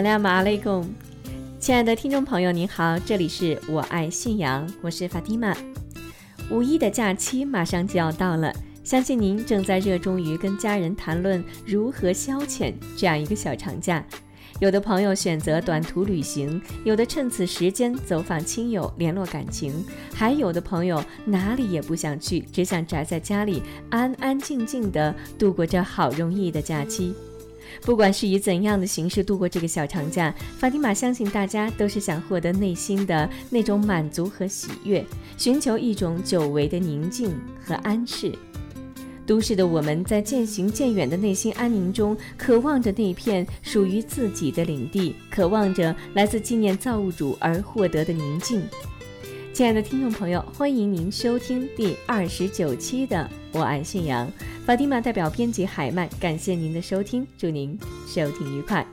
阿斯拉马阿雷贡，亲爱的听众朋友，您好，这里是我爱信仰，我是法蒂玛。五一的假期马上就要到了，相信您正在热衷于跟家人谈论如何消遣这样一个小长假。有的朋友选择短途旅行，有的趁此时间走访亲友，联络感情，还有的朋友哪里也不想去，只想宅在家里安安静静的度过这好容易的假期。不管是以怎样的形式度过这个小长假，法蒂玛相信大家都是想获得内心的那种满足和喜悦，寻求一种久违的宁静和安适。都市的我们在渐行渐远的内心安宁中，渴望着那片属于自己的领地，渴望着来自纪念造物主而获得的宁静。亲爱的听众朋友，欢迎您收听第二十九期的《我爱信仰》。法蒂玛代表编辑海曼，感谢您的收听，祝您收听愉快。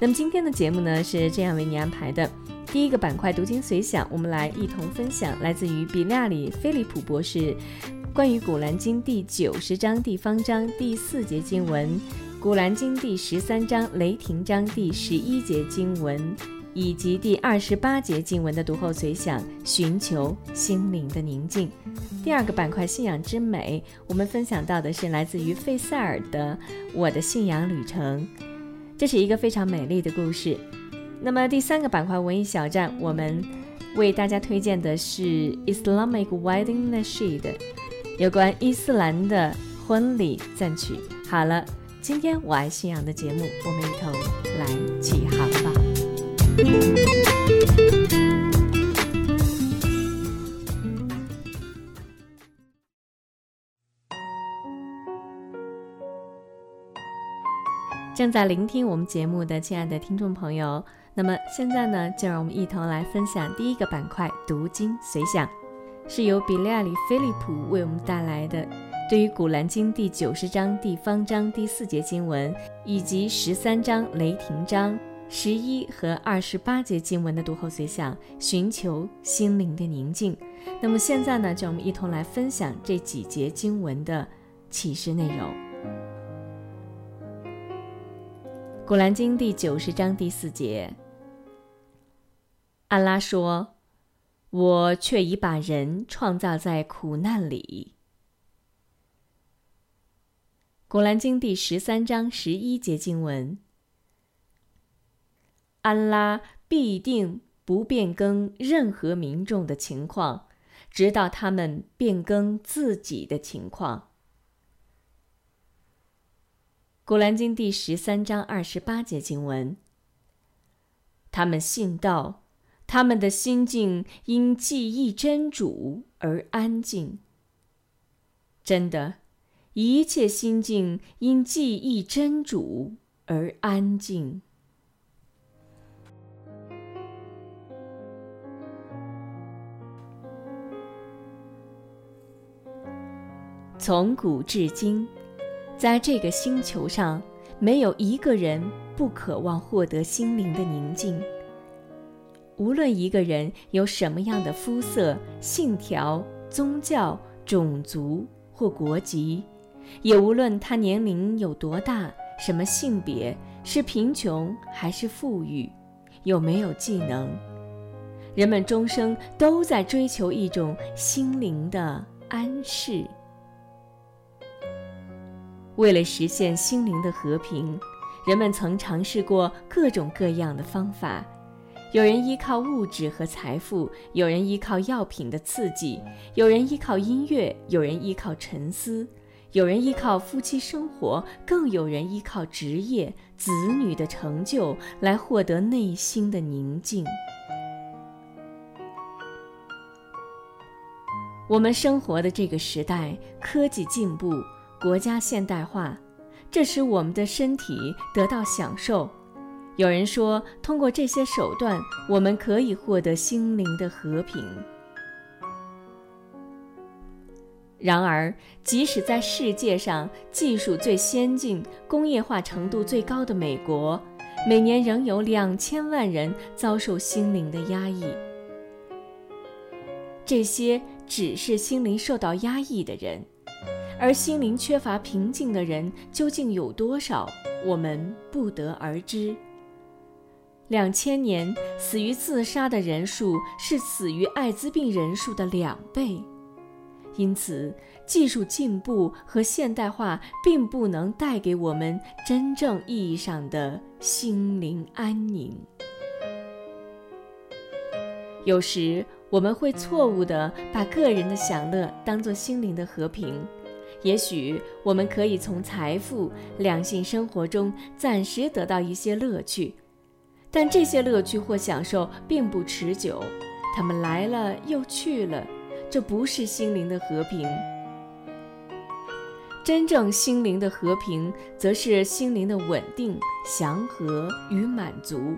那么今天的节目呢是这样为您安排的：第一个板块读经随想，我们来一同分享来自于比纳里菲利普博士关于《古兰经》第九十章地方章第四节经文，《古兰经》第十三章雷霆章第十一节经文。以及第二十八节经文的读后随想，寻求心灵的宁静。第二个板块信仰之美，我们分享到的是来自于费塞尔的《我的信仰旅程》，这是一个非常美丽的故事。那么第三个板块文艺小站，我们为大家推荐的是 Islamic Wedding Nasheed，有关伊斯兰的婚礼赞曲。好了，今天我爱信仰的节目，我们一同来起航吧。正在聆听我们节目的亲爱的听众朋友，那么现在呢，就让我们一同来分享第一个板块“读经随想”，是由比利亚里菲利普为我们带来的。对于《古兰经》第九十章地方章第四节经文，以及十三章雷霆章。十一和二十八节经文的读后随想，寻求心灵的宁静。那么现在呢，就我们一同来分享这几节经文的启示内容。《古兰经》第九十章第四节，安拉说：“我却已把人创造在苦难里。”《古兰经》第十三章十一节经文。安拉必定不变更任何民众的情况，直到他们变更自己的情况。《古兰经》第十三章二十八节经文：他们信道，他们的心境因记忆真主而安静。真的，一切心境因记忆真主而安静。从古至今，在这个星球上，没有一个人不渴望获得心灵的宁静。无论一个人有什么样的肤色、信条、宗教、种族或国籍，也无论他年龄有多大、什么性别、是贫穷还是富裕、有没有技能，人们终生都在追求一种心灵的安适。为了实现心灵的和平，人们曾尝试过各种各样的方法。有人依靠物质和财富，有人依靠药品的刺激，有人依靠音乐，有人依靠沉思，有人依靠夫妻生活，更有人依靠职业、子女的成就来获得内心的宁静。我们生活的这个时代，科技进步，国家现代化，这使我们的身体得到享受。有人说，通过这些手段，我们可以获得心灵的和平。然而，即使在世界上技术最先进、工业化程度最高的美国，每年仍有两千万人遭受心灵的压抑。这些只是心灵受到压抑的人，而心灵缺乏平静的人究竟有多少，我们不得而知。两千年死于自杀的人数是死于艾滋病人数的两倍。因此，技术进步和现代化并不能带给我们真正意义上的心灵安宁。有时，我们会错误地把个人的享乐当作心灵的和平。也许，我们可以从财富、两性生活中暂时得到一些乐趣，但这些乐趣或享受并不持久，它们来了又去了。这不是心灵的和平，真正心灵的和平，则是心灵的稳定、祥和与满足，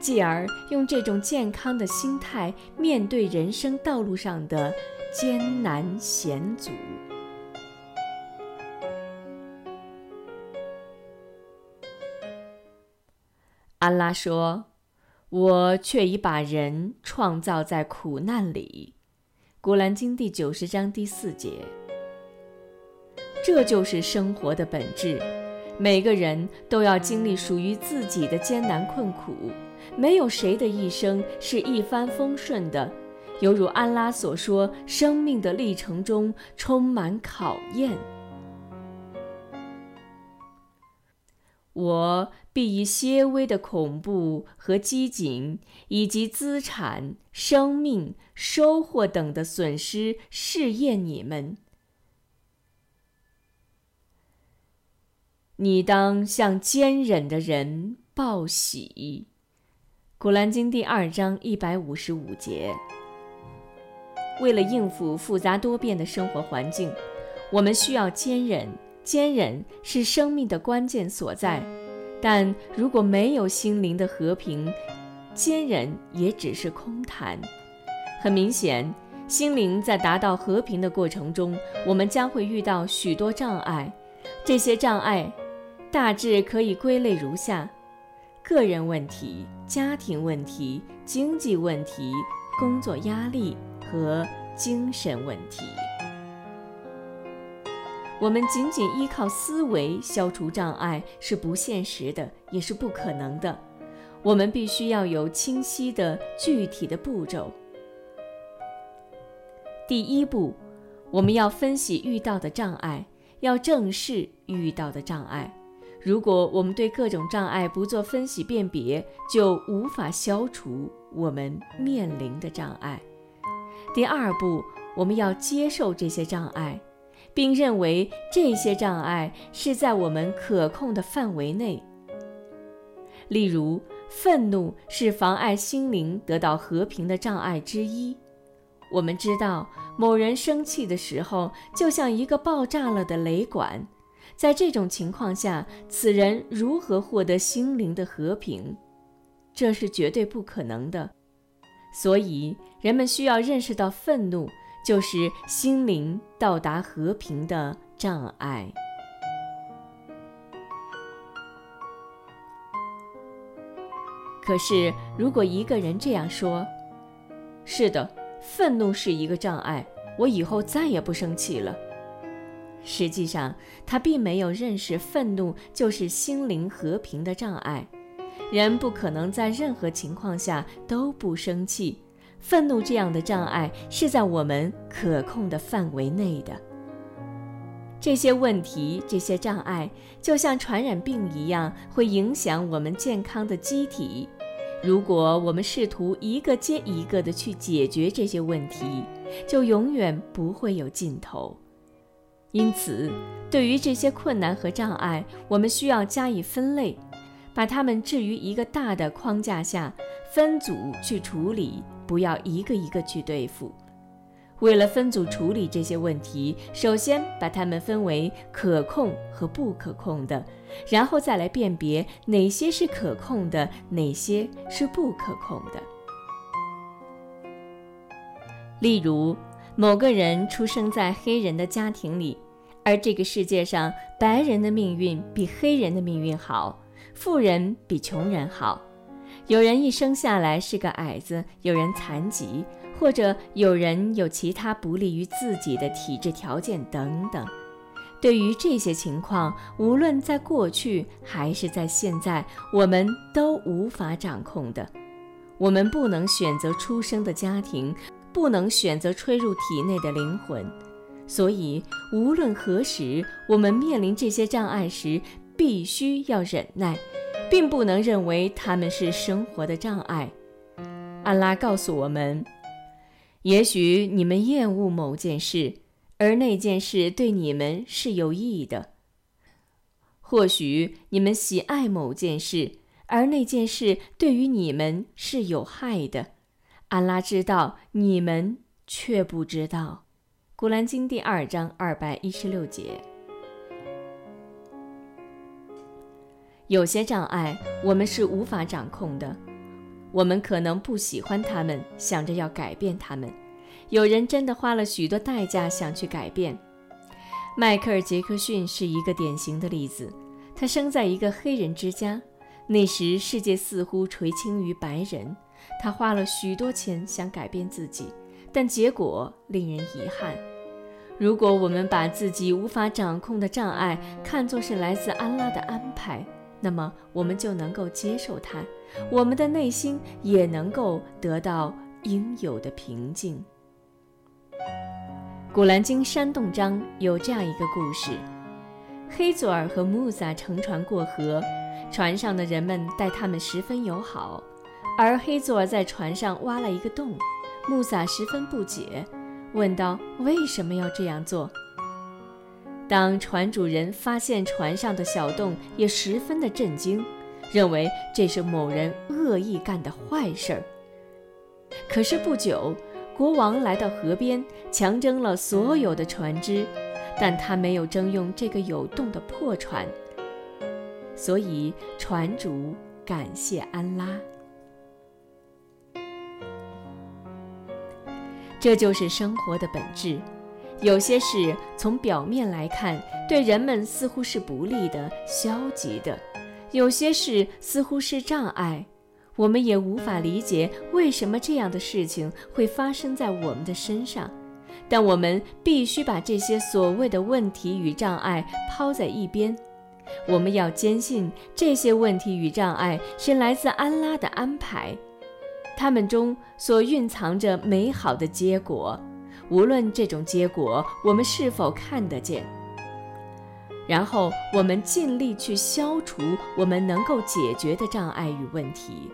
继而用这种健康的心态面对人生道路上的艰难险阻。安拉说：“我却已把人创造在苦难里。”《古兰经》第九十章第四节，这就是生活的本质。每个人都要经历属于自己的艰难困苦，没有谁的一生是一帆风顺的。犹如安拉所说，生命的历程中充满考验。我必以些微的恐怖和机警，以及资产、生命、收获等的损失试验你们。你当向坚忍的人报喜。古兰经第二章一百五十五节。为了应付复杂多变的生活环境，我们需要坚忍。坚忍是生命的关键所在，但如果没有心灵的和平，坚忍也只是空谈。很明显，心灵在达到和平的过程中，我们将会遇到许多障碍。这些障碍大致可以归类如下：个人问题、家庭问题、经济问题、工作压力和精神问题。我们仅仅依靠思维消除障碍是不现实的，也是不可能的。我们必须要有清晰的、具体的步骤。第一步，我们要分析遇到的障碍，要正视遇到的障碍。如果我们对各种障碍不做分析辨别，就无法消除我们面临的障碍。第二步，我们要接受这些障碍。并认为这些障碍是在我们可控的范围内。例如，愤怒是妨碍心灵得到和平的障碍之一。我们知道，某人生气的时候，就像一个爆炸了的雷管。在这种情况下，此人如何获得心灵的和平？这是绝对不可能的。所以，人们需要认识到愤怒。就是心灵到达和平的障碍。可是，如果一个人这样说：“是的，愤怒是一个障碍，我以后再也不生气了。”实际上，他并没有认识愤怒就是心灵和平的障碍。人不可能在任何情况下都不生气。愤怒这样的障碍是在我们可控的范围内的。这些问题、这些障碍，就像传染病一样，会影响我们健康的机体。如果我们试图一个接一个的去解决这些问题，就永远不会有尽头。因此，对于这些困难和障碍，我们需要加以分类，把它们置于一个大的框架下，分组去处理。不要一个一个去对付。为了分组处理这些问题，首先把它们分为可控和不可控的，然后再来辨别哪些是可控的，哪些是不可控的。例如，某个人出生在黑人的家庭里，而这个世界上白人的命运比黑人的命运好，富人比穷人好。有人一生下来是个矮子，有人残疾。或者有人有其他不利于自己的体质条件等等，对于这些情况，无论在过去还是在现在，我们都无法掌控的。我们不能选择出生的家庭，不能选择吹入体内的灵魂，所以无论何时，我们面临这些障碍时，必须要忍耐，并不能认为他们是生活的障碍。安拉告诉我们。也许你们厌恶某件事，而那件事对你们是有益的；或许你们喜爱某件事，而那件事对于你们是有害的。安拉知道，你们却不知道。古兰经第二章二百一十六节。有些障碍我们是无法掌控的。我们可能不喜欢他们，想着要改变他们。有人真的花了许多代价想去改变。迈克尔·杰克逊是一个典型的例子。他生在一个黑人之家，那时世界似乎垂青于白人。他花了许多钱想改变自己，但结果令人遗憾。如果我们把自己无法掌控的障碍看作是来自安拉的安排，那么我们就能够接受它。我们的内心也能够得到应有的平静。古兰经山洞章有这样一个故事：黑佐尔和穆萨乘船过河，船上的人们待他们十分友好，而黑佐尔在船上挖了一个洞，穆萨十分不解，问道：“为什么要这样做？”当船主人发现船上的小洞，也十分的震惊。认为这是某人恶意干的坏事儿。可是不久，国王来到河边，强征了所有的船只，但他没有征用这个有洞的破船。所以船主感谢安拉。这就是生活的本质。有些事从表面来看，对人们似乎是不利的、消极的。有些事似乎是障碍，我们也无法理解为什么这样的事情会发生在我们的身上。但我们必须把这些所谓的问题与障碍抛在一边。我们要坚信这些问题与障碍是来自安拉的安排，它们中所蕴藏着美好的结果，无论这种结果我们是否看得见。然后我们尽力去消除我们能够解决的障碍与问题。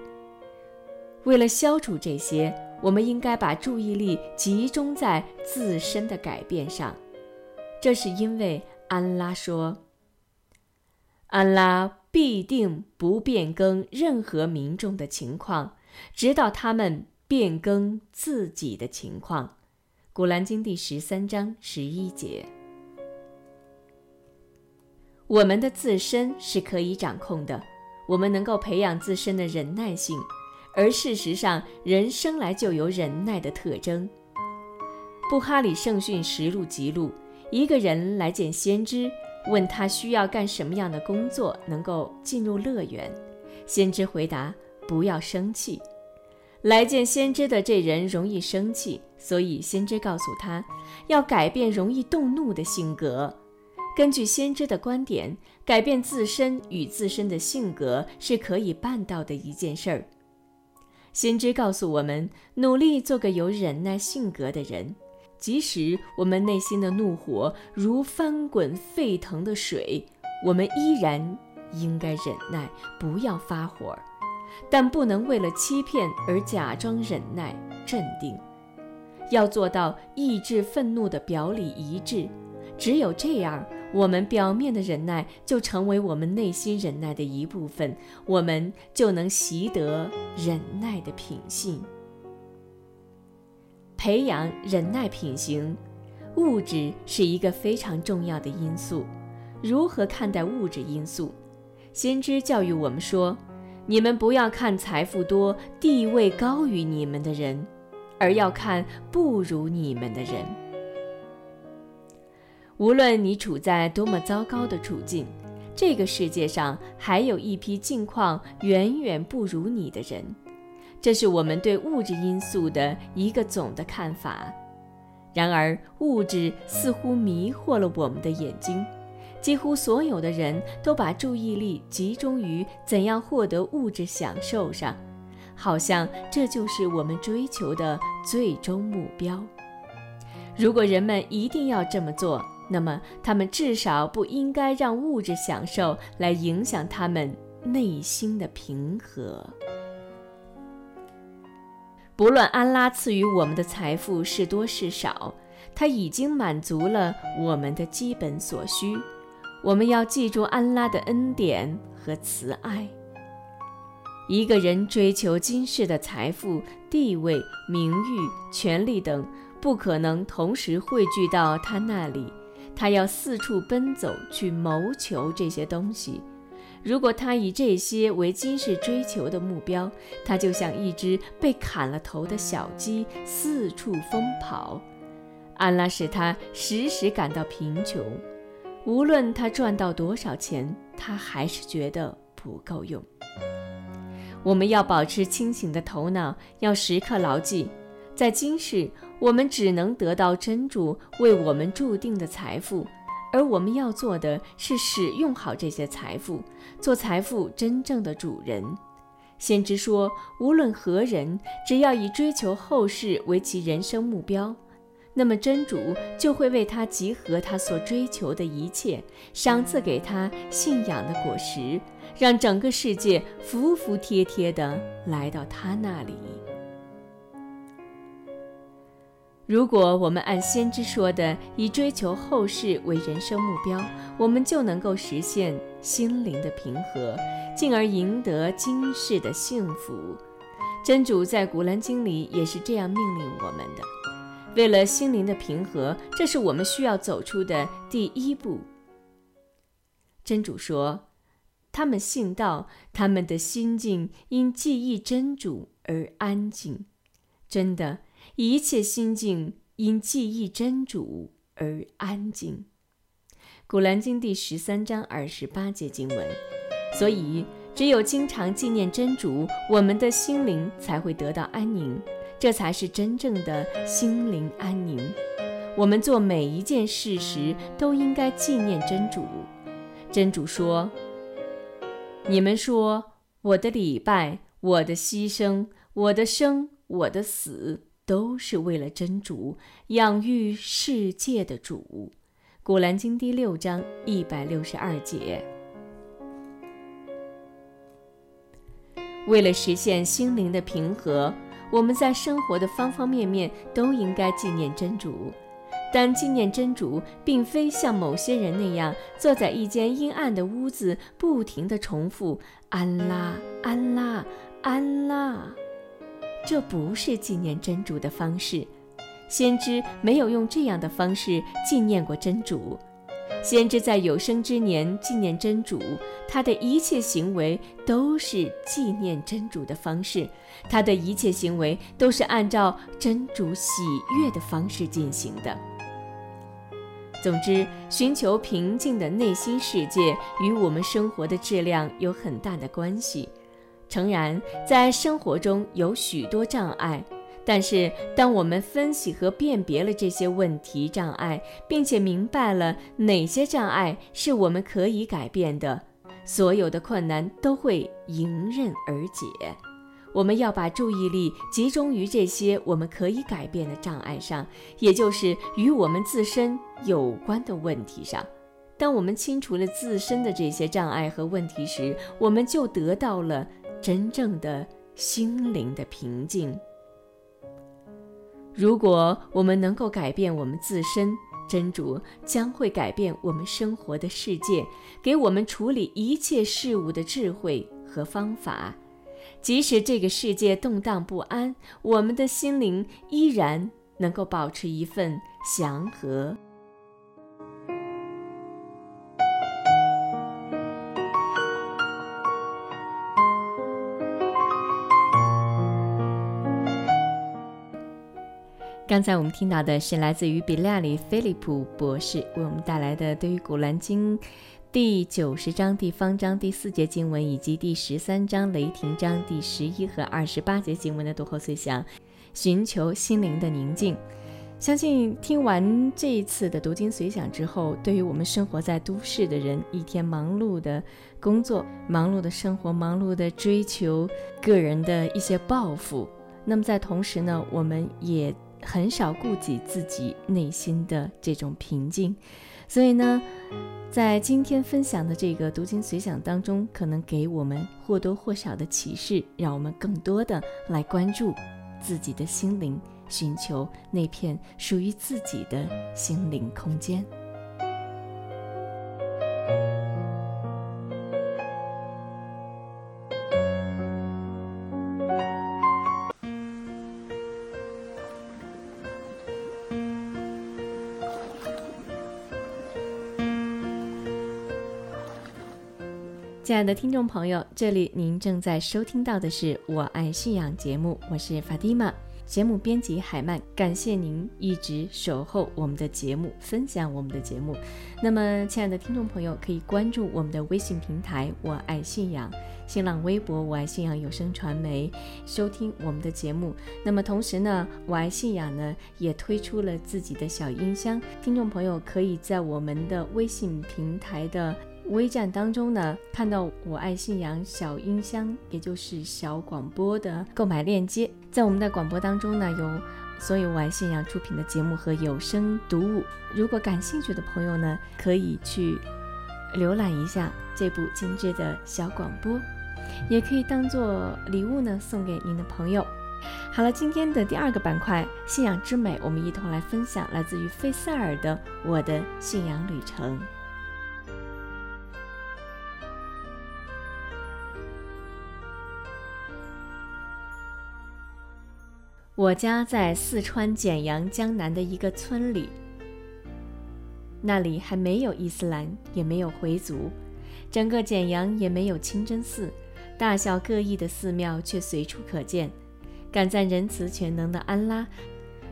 为了消除这些，我们应该把注意力集中在自身的改变上。这是因为安拉说：“安拉必定不变更任何民众的情况，直到他们变更自己的情况。”古兰经第十三章十一节。我们的自身是可以掌控的，我们能够培养自身的忍耐性，而事实上，人生来就有忍耐的特征。布哈里圣训实录记录，一个人来见先知，问他需要干什么样的工作能够进入乐园。先知回答：不要生气。来见先知的这人容易生气，所以先知告诉他，要改变容易动怒的性格。根据先知的观点，改变自身与自身的性格是可以办到的一件事儿。先知告诉我们，努力做个有忍耐性格的人，即使我们内心的怒火如翻滚沸腾的水，我们依然应该忍耐，不要发火，但不能为了欺骗而假装忍耐、镇定，要做到抑制愤怒的表里一致。只有这样。我们表面的忍耐就成为我们内心忍耐的一部分，我们就能习得忍耐的品性。培养忍耐品行，物质是一个非常重要的因素。如何看待物质因素？先知教育我们说：“你们不要看财富多、地位高于你们的人，而要看不如你们的人。无论你处在多么糟糕的处境，这个世界上还有一批境况远远不如你的人。”这是我们对物质因素的一个总的看法。然而，物质似乎迷惑了我们的眼睛。几乎所有的人都把注意力集中于怎样获得物质享受上，好像这就是我们追求的最终目标。如果人们一定要这么做，那么他们至少不应该让物质享受来影响他们内心的平和。不论安拉赐予我们的财富是多是少，他已经满足了我们的基本所需。我们要记住安拉的恩典和慈爱。一个人追求今世的财富、地位、名誉、权力等，不可能同时汇聚到他那里。他要四处奔走去谋求这些东西。如果他以这些为今世追求的目标，他就像一只被砍了头的小鸡，四处疯跑。安拉使他时时感到贫穷，无论他赚到多少钱，他还是觉得不够用。我们要保持清醒的头脑，要时刻牢记，在今世我们只能得到真主为我们注定的财富。而我们要做的是使用好这些财富，做财富真正的主人。先知说，无论何人，只要以追求后世为其人生目标，那么真主就会为他集合他所追求的一切，赏赐给他信仰的果实，让整个世界服服帖帖地来到他那里。如果我们按先知说的，以追求后世为人生目标，我们就能够实现心灵的平和，进而赢得今世的幸福。真主在古兰经里也是这样命令我们的。为了心灵的平和，这是我们需要走出的第一步。真主说：“他们信道，他们的心境因记忆真主而安静。”真的。一切心境因记忆真主而安静。古兰经第十三章二十八节经文。所以，只有经常纪念真主，我们的心灵才会得到安宁，这才是真正的心灵安宁。我们做每一件事时都应该纪念真主。真主说：“你们说我的礼拜、我的牺牲、我的生、我的死。”都是为了真主养育世界的主，《古兰经》第六章一百六十二节。为了实现心灵的平和，我们在生活的方方面面都应该纪念真主。但纪念真主，并非像某些人那样坐在一间阴暗的屋子，不停地重复“安拉，安拉，安拉”。这不是纪念真主的方式，先知没有用这样的方式纪念过真主。先知在有生之年纪念真主，他的一切行为都是纪念真主的方式，他的一切行为都是按照真主喜悦的方式进行的。总之，寻求平静的内心世界与我们生活的质量有很大的关系。诚然，在生活中有许多障碍，但是当我们分析和辨别了这些问题障碍，并且明白了哪些障碍是我们可以改变的，所有的困难都会迎刃而解。我们要把注意力集中于这些我们可以改变的障碍上，也就是与我们自身有关的问题上。当我们清除了自身的这些障碍和问题时，我们就得到了。真正的心灵的平静。如果我们能够改变我们自身，真主将会改变我们生活的世界，给我们处理一切事物的智慧和方法。即使这个世界动荡不安，我们的心灵依然能够保持一份祥和。刚才我们听到的是来自于比利亚里·菲利普博士为我们带来的对于《古兰经》第九十章第方章第四节经文，以及第十三章雷霆章第十一和二十八节经文的读后随想，寻求心灵的宁静。相信听完这一次的读经随想之后，对于我们生活在都市的人，一天忙碌的工作、忙碌的生活、忙碌的追求个人的一些抱负，那么在同时呢，我们也很少顾及自己内心的这种平静。所以呢，在今天分享的这个读经随想当中，可能给我们或多或少的启示，让我们更多的来关注自己的心灵。寻求那片属于自己的心灵空间。亲爱的听众朋友，这里您正在收听到的是《我爱信仰》节目，我是法蒂玛。节目编辑海曼，感谢您一直守候我们的节目，分享我们的节目。那么，亲爱的听众朋友，可以关注我们的微信平台“我爱信仰”，新浪微博“我爱信仰有声传媒”，收听我们的节目。那么，同时呢，我爱信仰呢也推出了自己的小音箱，听众朋友可以在我们的微信平台的。微站当中呢，看到我爱信仰小音箱，也就是小广播的购买链接。在我们的广播当中呢，有所有我爱信仰出品的节目和有声读物。如果感兴趣的朋友呢，可以去浏览一下这部精致的小广播，也可以当做礼物呢送给您的朋友。好了，今天的第二个板块“信仰之美”，我们一同来分享来自于费塞尔的《我的信仰旅程》。我家在四川简阳江南的一个村里，那里还没有伊斯兰，也没有回族，整个简阳也没有清真寺，大小各异的寺庙却随处可见。感赞仁慈全能的安拉，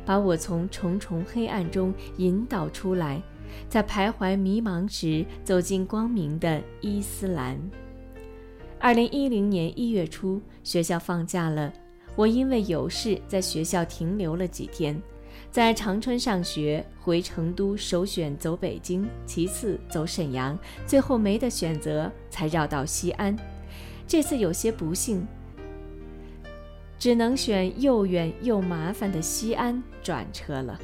把我从重重黑暗中引导出来，在徘徊迷茫时走进光明的伊斯兰。二零一零年一月初，学校放假了。我因为有事在学校停留了几天，在长春上学，回成都首选走北京，其次走沈阳，最后没得选择才绕到西安。这次有些不幸，只能选又远又麻烦的西安转车了。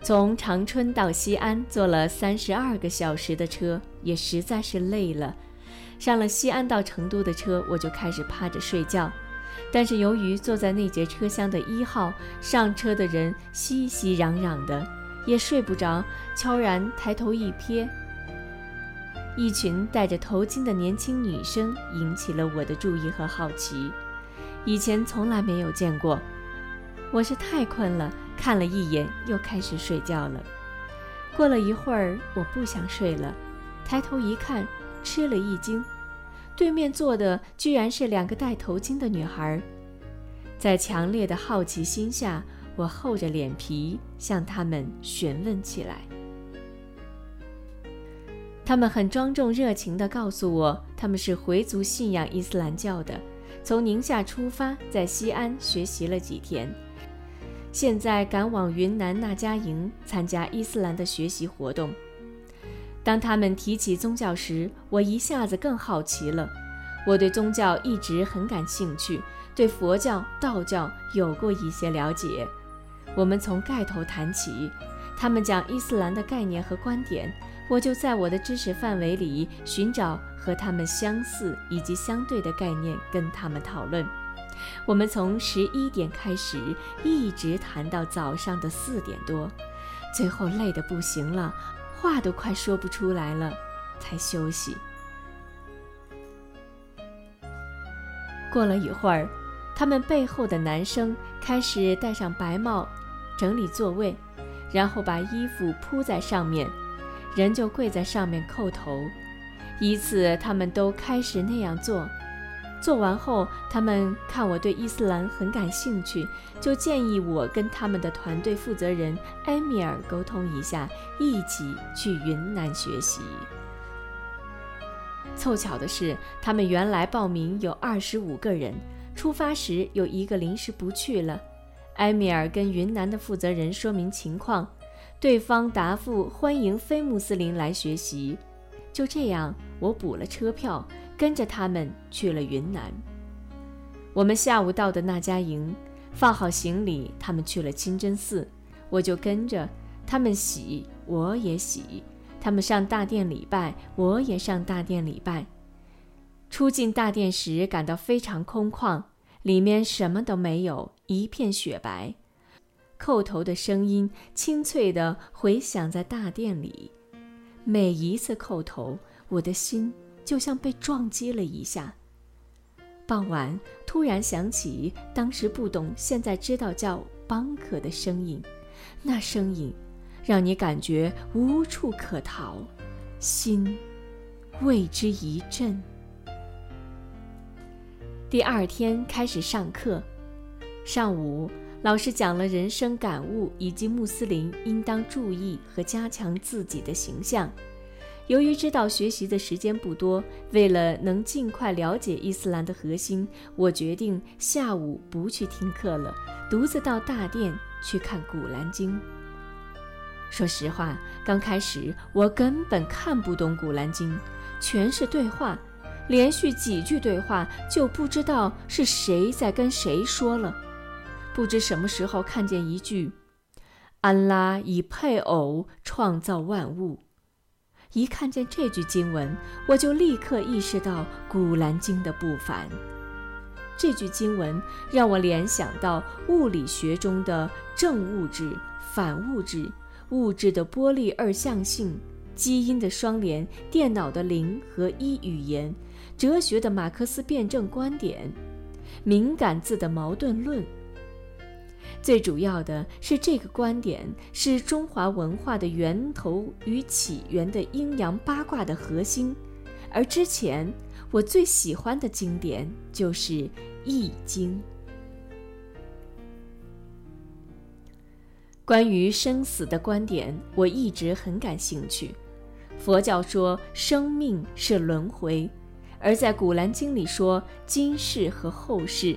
从长春到西安坐了三十二个小时的车，也实在是累了。上了西安到成都的车，我就开始趴着睡觉。但是由于坐在那节车厢的一号上车的人熙熙攘攘的，也睡不着，悄然抬头一瞥，一群戴着头巾的年轻女生引起了我的注意和好奇。以前从来没有见过，我是太困了，看了一眼又开始睡觉了。过了一会儿，我不想睡了，抬头一看，吃了一惊。对面坐的居然是两个戴头巾的女孩，在强烈的好奇心下，我厚着脸皮向他们询问起来。他们很庄重热情地告诉我，他们是回族信仰伊斯兰教的，从宁夏出发，在西安学习了几天，现在赶往云南那家营参加伊斯兰的学习活动。当他们提起宗教时，我一下子更好奇了。我对宗教一直很感兴趣，对佛教、道教有过一些了解。我们从盖头谈起，他们讲伊斯兰的概念和观点，我就在我的知识范围里寻找和他们相似以及相对的概念，跟他们讨论。我们从十一点开始，一直谈到早上的四点多，最后累得不行了。话都快说不出来了，才休息。过了一会儿，他们背后的男生开始戴上白帽，整理座位，然后把衣服铺在上面，人就跪在上面叩头。一次，他们都开始那样做。做完后，他们看我对伊斯兰很感兴趣，就建议我跟他们的团队负责人埃米尔沟通一下，一起去云南学习。凑巧的是，他们原来报名有二十五个人，出发时有一个临时不去了。埃米尔跟云南的负责人说明情况，对方答复欢迎非穆斯林来学习。就这样，我补了车票。跟着他们去了云南。我们下午到的那家营，放好行李，他们去了清真寺，我就跟着他们洗，我也洗。他们上大殿礼拜，我也上大殿礼拜。出进大殿时，感到非常空旷，里面什么都没有，一片雪白。叩头的声音清脆地回响在大殿里，每一次叩头，我的心。就像被撞击了一下。傍晚突然响起当时不懂、现在知道叫邦克的声音，那声音让你感觉无处可逃，心为之一震。第二天开始上课，上午老师讲了人生感悟以及穆斯林应当注意和加强自己的形象。由于知道学习的时间不多，为了能尽快了解伊斯兰的核心，我决定下午不去听课了，独自到大殿去看《古兰经》。说实话，刚开始我根本看不懂《古兰经》，全是对话，连续几句对话就不知道是谁在跟谁说了。不知什么时候看见一句：“安拉以配偶创造万物。”一看见这句经文，我就立刻意识到《古兰经》的不凡。这句经文让我联想到物理学中的正物质、反物质、物质的波粒二象性、基因的双联、电脑的零和一语言、哲学的马克思辩证观点、敏感字的矛盾论。最主要的是，这个观点是中华文化的源头与起源的阴阳八卦的核心。而之前我最喜欢的经典就是《易经》。关于生死的观点，我一直很感兴趣。佛教说生命是轮回，而在《古兰经》里说今世和后世，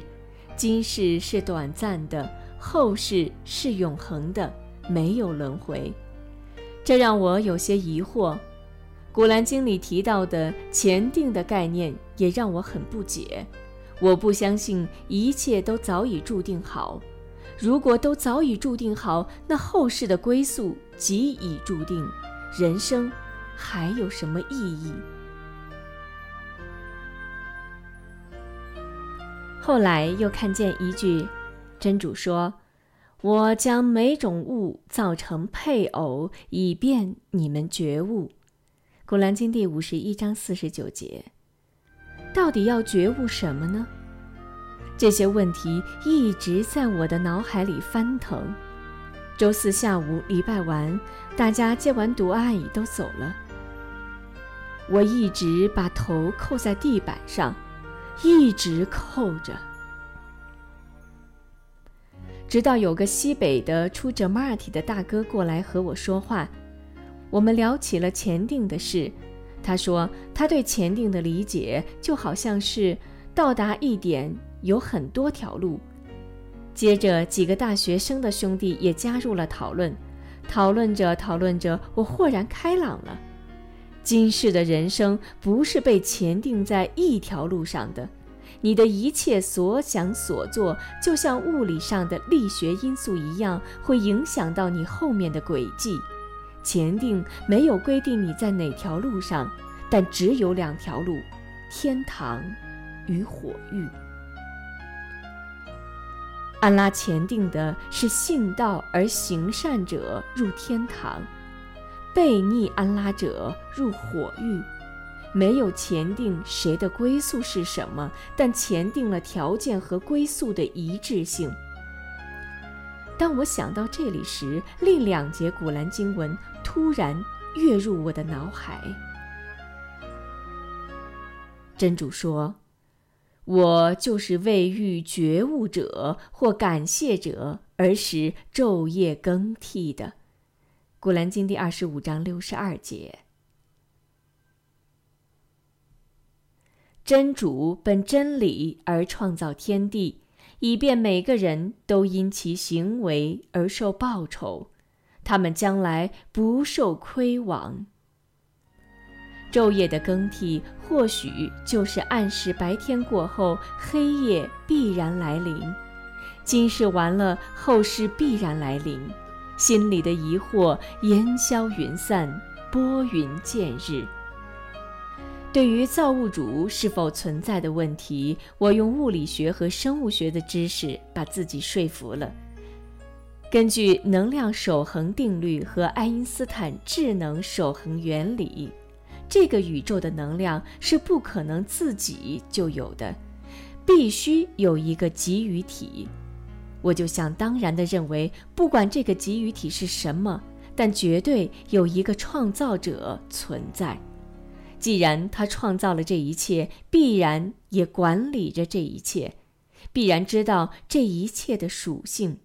今世是短暂的。后世是永恒的，没有轮回，这让我有些疑惑。《古兰经》里提到的前定的概念也让我很不解。我不相信一切都早已注定好。如果都早已注定好，那后世的归宿即已注定，人生还有什么意义？后来又看见一句。真主说：“我将每种物造成配偶，以便你们觉悟。”《古兰经》第五十一章四十九节。到底要觉悟什么呢？这些问题一直在我的脑海里翻腾。周四下午礼拜完，大家接完读阿姨都走了，我一直把头扣在地板上，一直扣着。直到有个西北的出着马尔体的大哥过来和我说话，我们聊起了前定的事。他说他对前定的理解就好像是到达一点有很多条路。接着几个大学生的兄弟也加入了讨论，讨论着讨论着，我豁然开朗了。今世的人生不是被前定在一条路上的。你的一切所想所做，就像物理上的力学因素一样，会影响到你后面的轨迹。前定没有规定你在哪条路上，但只有两条路：天堂与火狱。安拉前定的是信道而行善者入天堂，背逆安拉者入火狱。没有前定谁的归宿是什么，但前定了条件和归宿的一致性。当我想到这里时，另两节古兰经文突然跃入我的脑海。真主说：“我就是为欲觉悟者或感谢者而使昼夜更替的。”古兰经第二十五章六十二节。真主本真理而创造天地，以便每个人都因其行为而受报酬，他们将来不受亏枉。昼夜的更替，或许就是暗示白天过后，黑夜必然来临；今世完了，后世必然来临。心里的疑惑烟消云散，拨云见日。对于造物主是否存在的问题，我用物理学和生物学的知识把自己说服了。根据能量守恒定律和爱因斯坦智能守恒原理，这个宇宙的能量是不可能自己就有的，必须有一个给予体。我就想当然地认为，不管这个给予体是什么，但绝对有一个创造者存在。既然他创造了这一切，必然也管理着这一切，必然知道这一切的属性。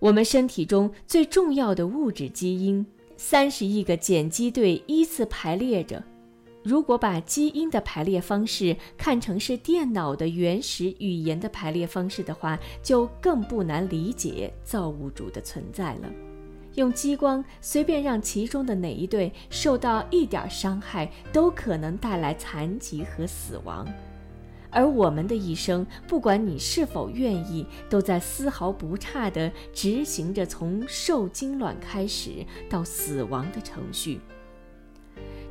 我们身体中最重要的物质基因，三十亿个碱基对依次排列着。如果把基因的排列方式看成是电脑的原始语言的排列方式的话，就更不难理解造物主的存在了。用激光随便让其中的哪一对受到一点伤害，都可能带来残疾和死亡。而我们的一生，不管你是否愿意，都在丝毫不差地执行着从受精卵开始到死亡的程序。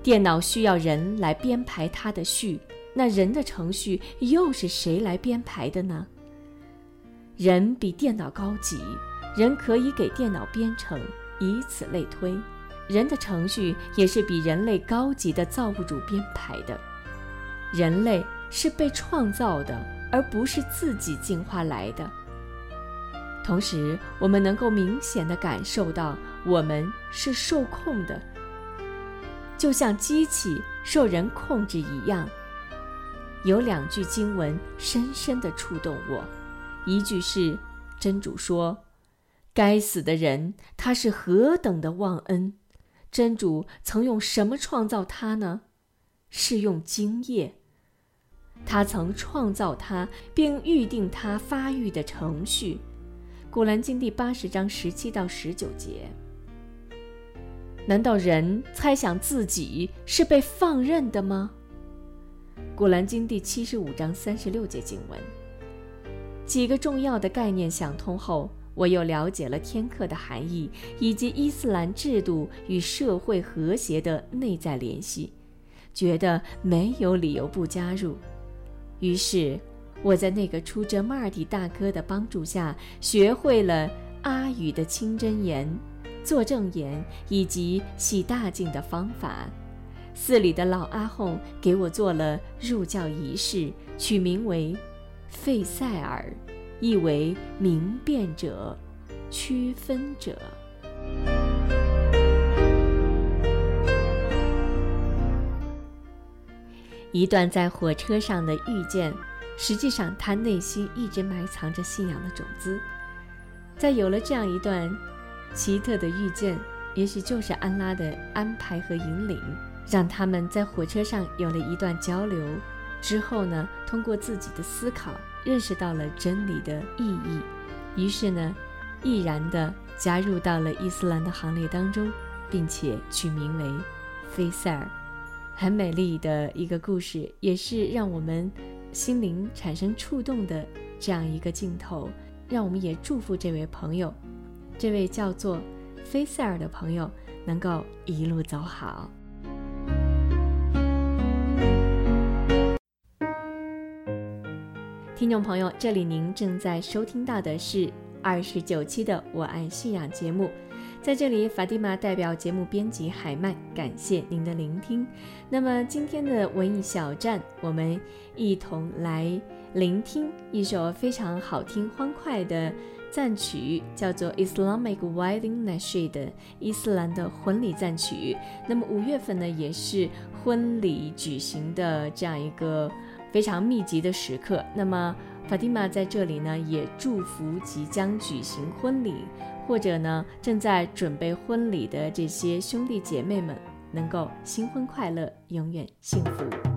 电脑需要人来编排它的序，那人的程序又是谁来编排的呢？人比电脑高级。人可以给电脑编程，以此类推，人的程序也是比人类高级的造物主编排的。人类是被创造的，而不是自己进化来的。同时，我们能够明显的感受到，我们是受控的，就像机器受人控制一样。有两句经文深深的触动我，一句是真主说。该死的人，他是何等的忘恩！真主曾用什么创造他呢？是用精液。他曾创造他，并预定他发育的程序。古兰经第八十章十七到十九节。难道人猜想自己是被放任的吗？古兰经第七十五章三十六节经文。几个重要的概念想通后。我又了解了天课的含义，以及伊斯兰制度与社会和谐的内在联系，觉得没有理由不加入。于是，我在那个出着马尔蒂大哥的帮助下，学会了阿语的清真言、作证言以及洗大净的方法。寺里的老阿訇给我做了入教仪式，取名为费塞尔。意为明辨者、区分者。一段在火车上的遇见，实际上他内心一直埋藏着信仰的种子。在有了这样一段奇特的遇见，也许就是安拉的安排和引领，让他们在火车上有了一段交流。之后呢，通过自己的思考。认识到了真理的意义，于是呢，毅然地加入到了伊斯兰的行列当中，并且取名为菲塞尔。很美丽的一个故事，也是让我们心灵产生触动的这样一个镜头。让我们也祝福这位朋友，这位叫做菲塞尔的朋友，能够一路走好。听众朋友，这里您正在收听到的是二十九期的《我爱信仰》节目，在这里，法蒂玛代表节目编辑海曼，感谢您的聆听。那么今天的文艺小站，我们一同来聆听一首非常好听、欢快的赞曲叫做 Islamic Wedding Nasheed，伊斯兰的婚礼赞曲。那么五月份呢，也是婚礼举行的这样一个非常密集的时刻。那么，Fatima 在这里呢，也祝福即将举行婚礼或者呢正在准备婚礼的这些兄弟姐妹们，能够新婚快乐，永远幸福。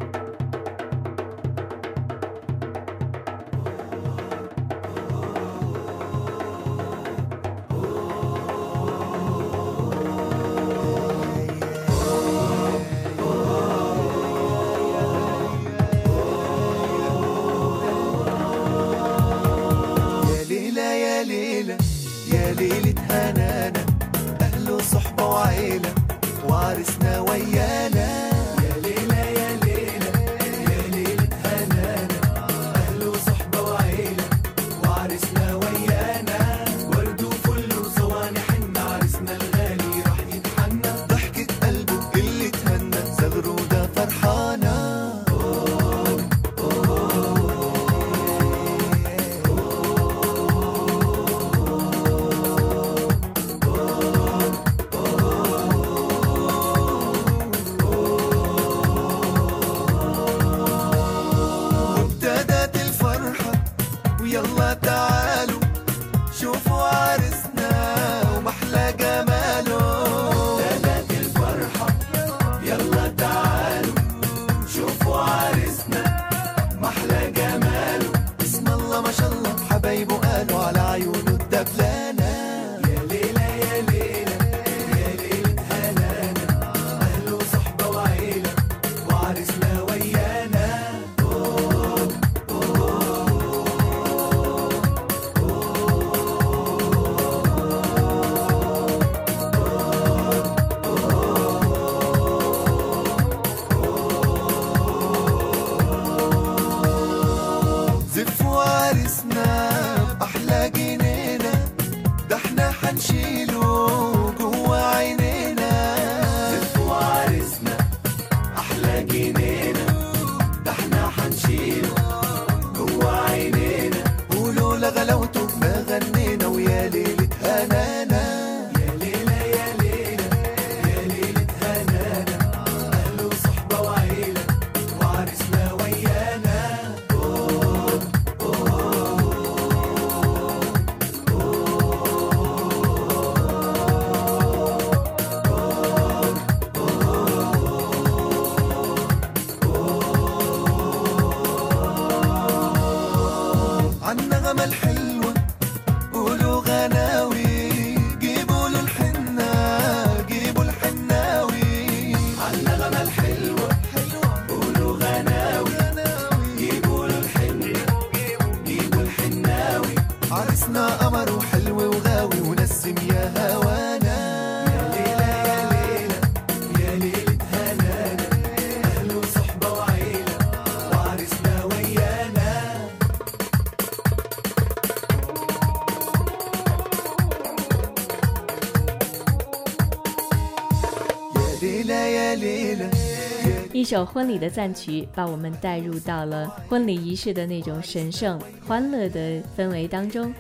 首婚礼的赞曲，把我们带入到了婚礼仪式的那种神圣、欢乐的氛围当中。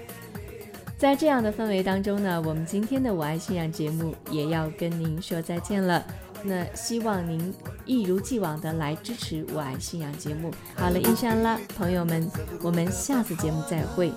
在这样的氛围当中呢，我们今天的《我爱信仰》节目也要跟您说再见了。那希望您一如既往的来支持《我爱信仰》节目。好了，印象啦，朋友们，我们下次节目再会。